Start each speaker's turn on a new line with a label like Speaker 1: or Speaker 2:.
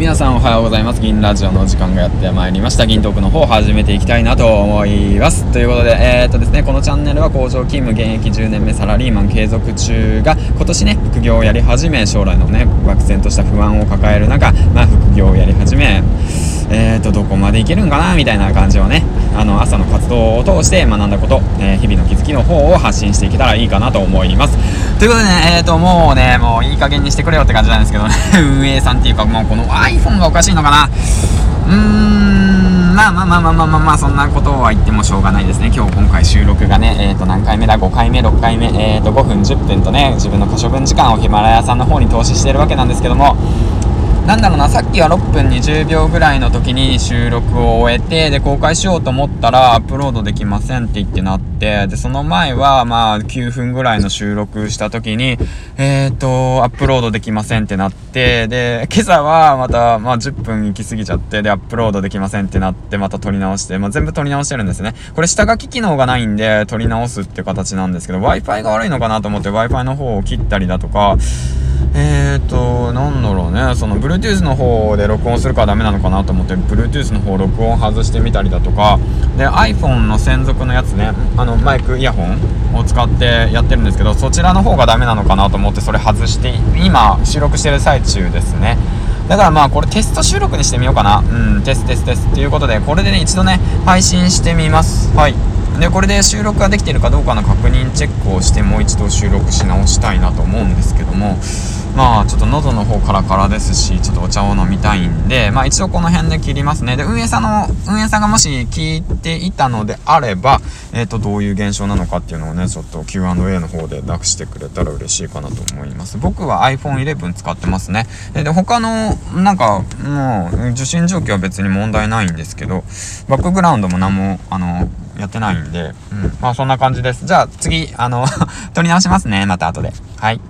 Speaker 1: 皆さんおはようございます。銀ラジオの時間がやってまいりました。銀トークの方を始めていきたいなと思います。ということでえー、っとですねこのチャンネルは工場勤務現役10年目サラリーマン継続中が今年ね副業をやり始め将来のね漠然とした不安を抱える中まあ副業をやり始めえー、とどこまでいけるんかなみたいな感じをねあの朝の活動を通して学んだこと、えー、日々の気づきの方を発信していけたらいいかなと思います。ということでねえー、ともうねもういい加減にしてくれよって感じなんですけどね。運営さんっていうかもうこの iPhone がおかしいのかな。うーんまあまあまあまあまあまあまあそんなことは言ってもしょうがないですね。今日今回収録がねえっ、ー、と何回目だ？5回目？6回目？えっ、ー、と5分10分とね自分の可処分時間をヒマラヤさんの方に投資してるわけなんですけども。なんだろうな、さっきは6分20秒ぐらいの時に収録を終えて、で、公開しようと思ったら、アップロードできませんって言ってなって、で、その前は、まあ、9分ぐらいの収録した時に、えっ、ー、と、アップロードできませんってなって、で、今朝はまた、まあ、10分行き過ぎちゃって、で、アップロードできませんってなって、また撮り直して、まあ、全部撮り直してるんですね。これ、下書き機能がないんで、撮り直すって形なんですけど、Wi-Fi が悪いのかなと思って、Wi-Fi の方を切ったりだとか、えーと、なんだろうね、その Bluetooth の方で録音するからダメなのかなと思って、Bluetooth の方録音外してみたりだとか、で、iPhone の専属のやつね、あの、マイク、イヤホンを使ってやってるんですけど、そちらの方がダメなのかなと思って、それ外して、今、収録してる最中ですね。だからまあこれテスト収録にしてみようかな。うん、テステステストということで、これでね、一度ね、配信してみます。はい。で、これで収録ができているかどうかの確認チェックをして、もう一度収録し直したいなと思うんですけども、まあちょっと喉の方カラカラですし、ちょっとお茶を飲みたいんで、まあ一度この辺で切りますね。で、運営さんの、運営さんがもし聞いていたのであれば、えっ、ー、と、どういう現象なのかっていうのをね、ちょっと Q&A の方で出してくれたら嬉しいかなと思います。僕は iPhone 11使ってますね。で、他の、なんか、もう、受信状況は別に問題ないんですけど、バックグラウンドも何も、あの、やってないんで、うん。まあそんな感じです。じゃあ次、あの 撮り直しますね。また後で。はい。